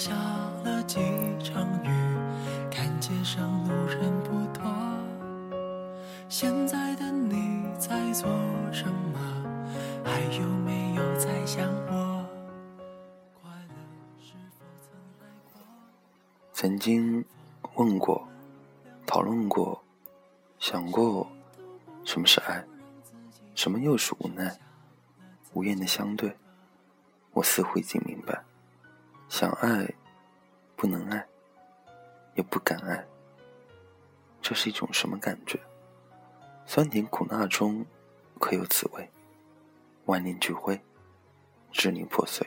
下了几场雨，看街上路人不多。现在的你在做什么？还有没有在想我？快？曾经问过、讨论过、想过，什么是爱，什么又是无奈？无言的相对，我似乎已经明白：想爱，不能爱，也不敢爱。这是一种什么感觉？酸甜苦辣中，可有滋味？万念俱灰，支离破碎，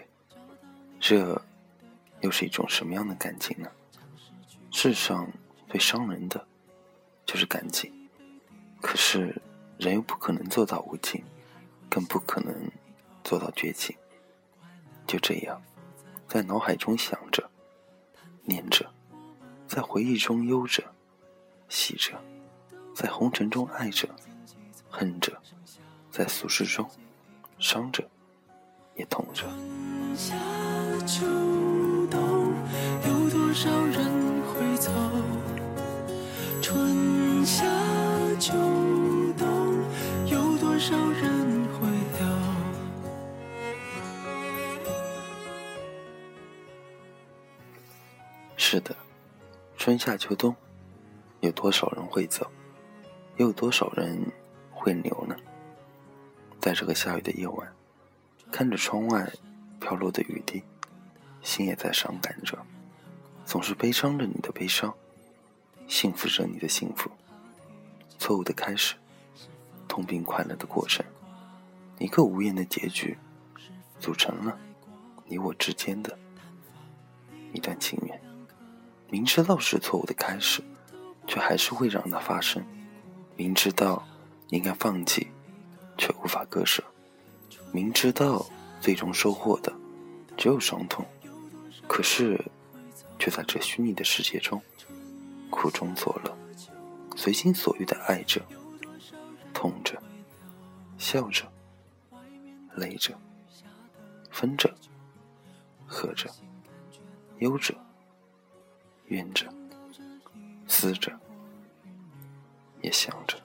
这又是一种什么样的感情呢？世上最伤人的，就是感情。可是人又不可能做到无情，更不可能。做到绝情，就这样，在脑海中想着、念着，在回忆中悠着、喜着，在红尘中爱着、恨着，在俗世中伤着，也痛着。有多少人是的，春夏秋冬，有多少人会走，又有多少人会留呢？在这个下雨的夜晚，看着窗外飘落的雨滴，心也在伤感着，总是悲伤着你的悲伤，幸福着你的幸福。错误的开始，痛并快乐的过程，一个无言的结局，组成了你我之间的一段情缘。明知道是错误的开始，却还是会让它发生；明知道应该放弃，却无法割舍；明知道最终收获的只有伤痛，可是却在这虚拟的世界中苦中作乐，随心所欲的爱着、痛着、笑着、累着、分着、合着、忧着。怨着，思着，也想着。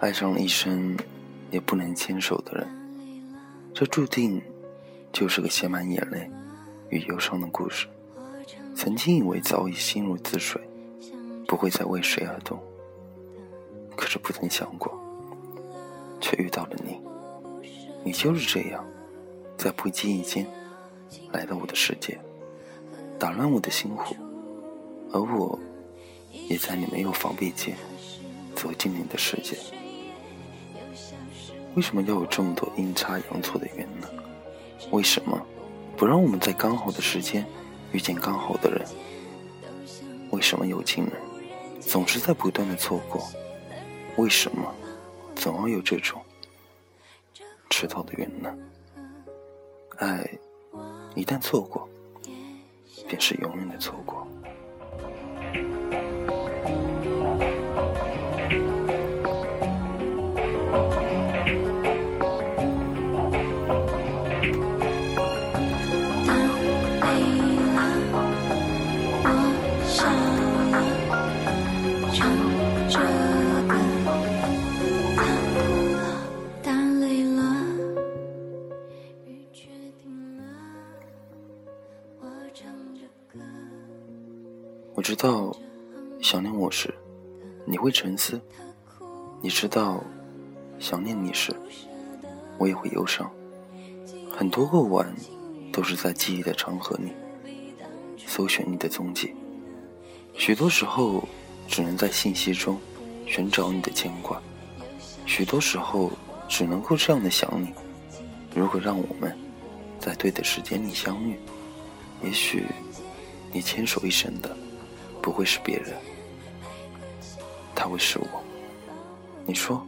爱上了一生也不能牵手的人，这注定就是个写满眼泪与忧伤的故事。曾经以为早已心如止水，不会再为谁而动，可是不曾想过，却遇到了你。你就是这样，在不经意间来到我的世界，打乱我的心湖，而我也在你没有防备间走进你的世界。为什么要有这么多阴差阳错的缘呢？为什么不让我们在刚好的时间遇见刚好的人？为什么有情人总是在不断的错过？为什么总要有这种迟到的缘呢？爱一旦错过，便是永远的错过。我知道，想念我时，你会沉思；你知道，想念你时，我也会忧伤。很多个晚，都是在记忆的长河里搜寻你的踪迹。许多时候，只能在信息中寻找你的牵挂；许多时候，只能够这样的想你。如果让我们在对的时间里相遇，也许你牵手一生的。不会是别人，他会是我。你说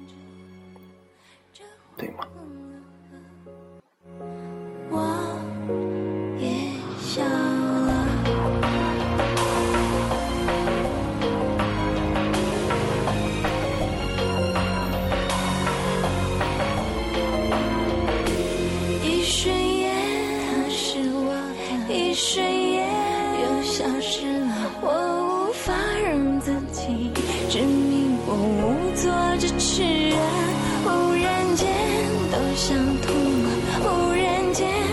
对吗？像涂，忽然间。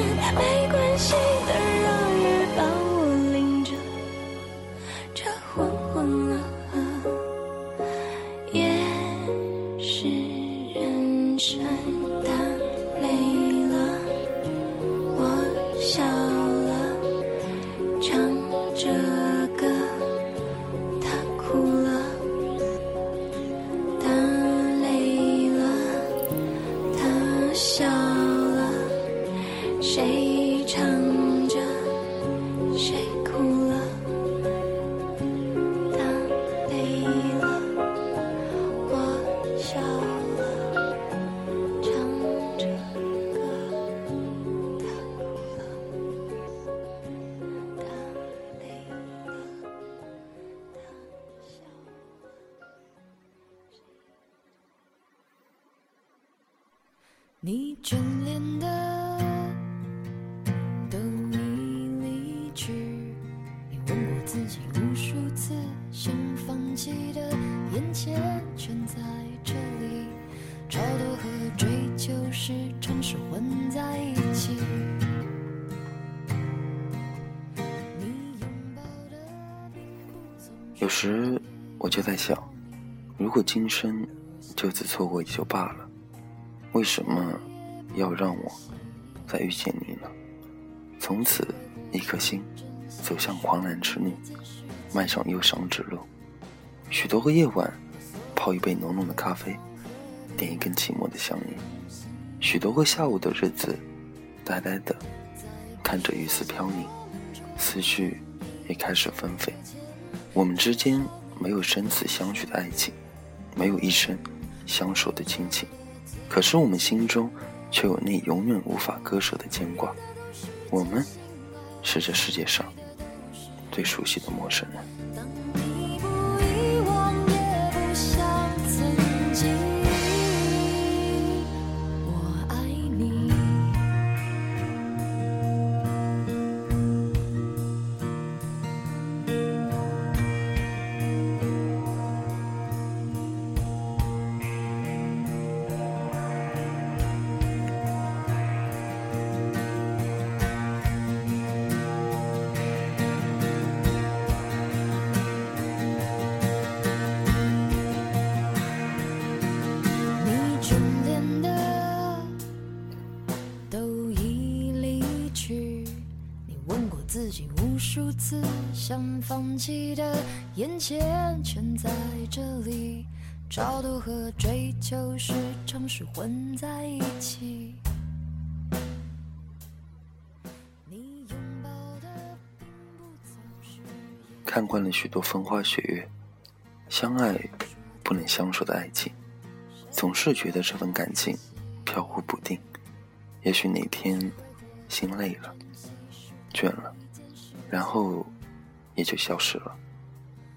笑你眷恋的都已离去，你问过自己无数次，想放弃的眼前全在这里，超脱和追求时常是混在一起。有时我就在想，如果今生就此错过也就罢了。为什么要让我再遇见你呢？从此，一颗心走向狂澜之路，迈上忧伤之路。许多个夜晚，泡一杯浓浓的咖啡，点一根寂寞的香烟。许多个下午的日子，呆呆的看着雨丝飘零，思绪也开始纷飞。我们之间没有生死相许的爱情，没有一生相守的亲情。可是我们心中，却有那永远无法割舍的牵挂。我们，是这世界上最熟悉的陌生人。数次想放弃的眼前全在这里，超度和追求时常是混在一起。看惯了许多风花雪月，相爱不能相守的爱情，总是觉得这份感情飘忽不定。也许哪天心累了，倦了。然后，也就消失了。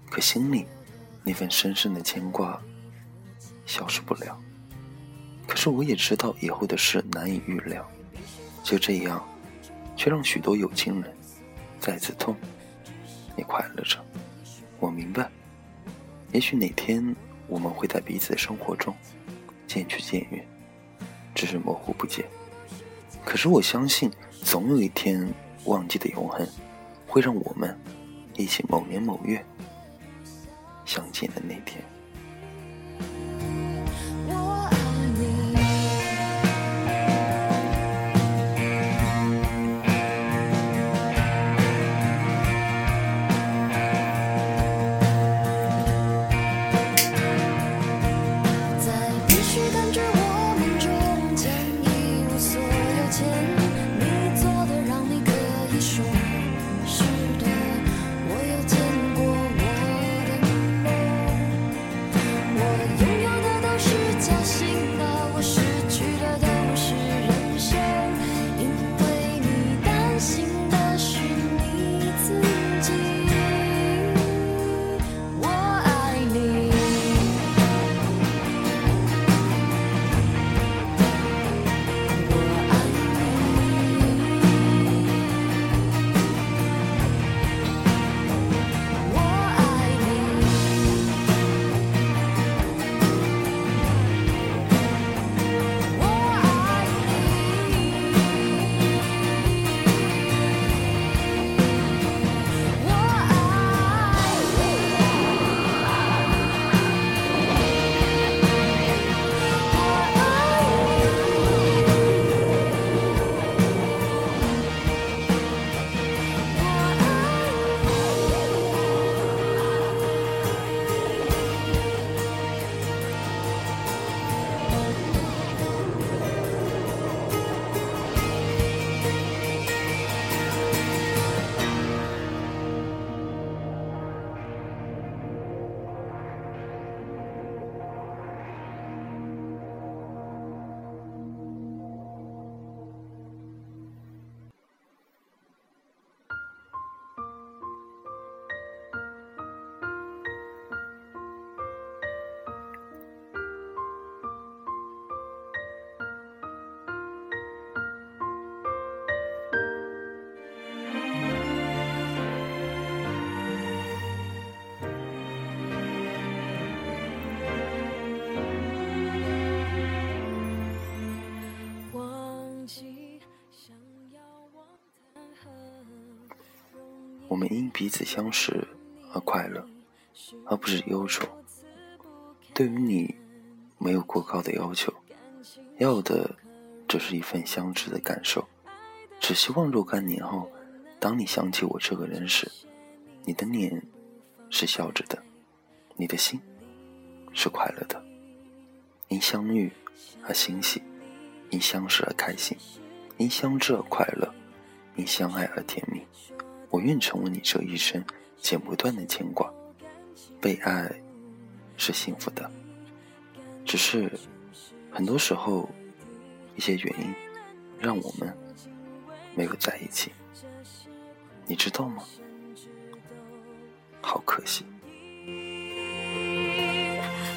可心里那份深深的牵挂，消失不了。可是我也知道以后的事难以预料。就这样，却让许多有情人再次痛，也快乐着。我明白，也许哪天我们会在彼此的生活中渐去渐远，只是模糊不见。可是我相信，总有一天，忘记的永恒。会让我们一起某年某月相见的那天。我们因彼此相识而快乐，而不是忧愁。对于你，没有过高的要求，要的只是一份相知的感受。只希望若干年后，当你想起我这个人时，你的脸是笑着的，你的心是快乐的。因相遇而欣喜，因相识而开心，因相知而快乐，因相爱而甜蜜。我愿成为你这一生剪不断的牵挂。被爱是幸福的，只是很多时候一些原因让我们没有在一起，你知道吗？好可惜，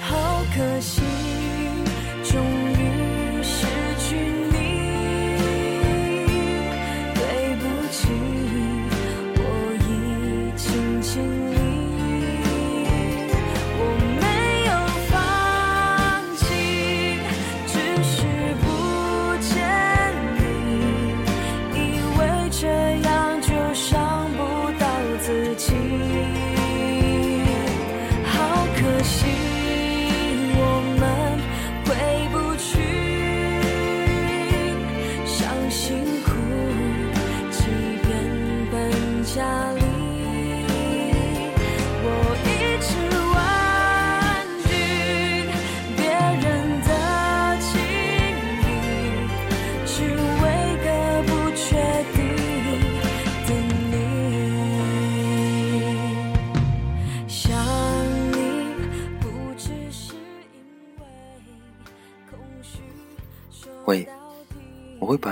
好可惜。喂，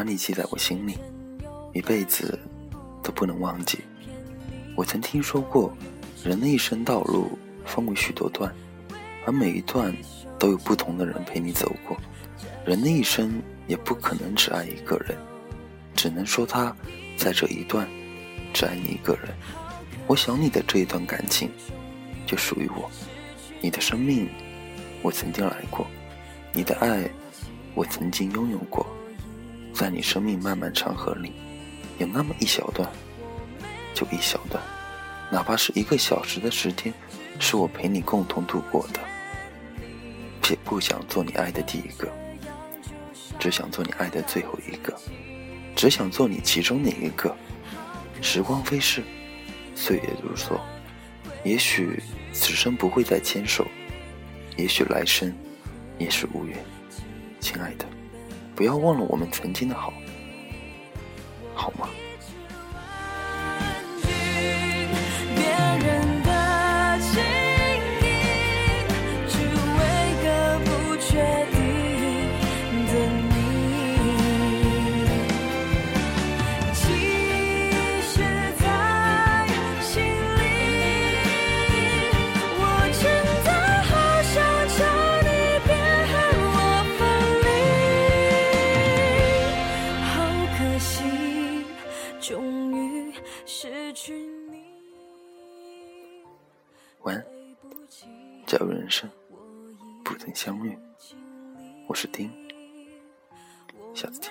你记在我心里，一辈子都不能忘记。我曾听说过，人的一生道路分为许多段，而每一段都有不同的人陪你走过。人的一生也不可能只爱一个人，只能说他在这一段只爱你一个人。我想你的这一段感情就属于我，你的生命我曾经来过，你的爱。我曾经拥有过，在你生命漫漫长河里，有那么一小段，就一小段，哪怕是一个小时的时间，是我陪你共同度过的。也不想做你爱的第一个，只想做你爱的最后一个，只想做你其中的一个。时光飞逝，岁月如梭，也许此生不会再牵手，也许来生也是无缘。亲爱的，不要忘了我们曾经的好，好吗？假如人生不曾相遇，我是丁，下次见。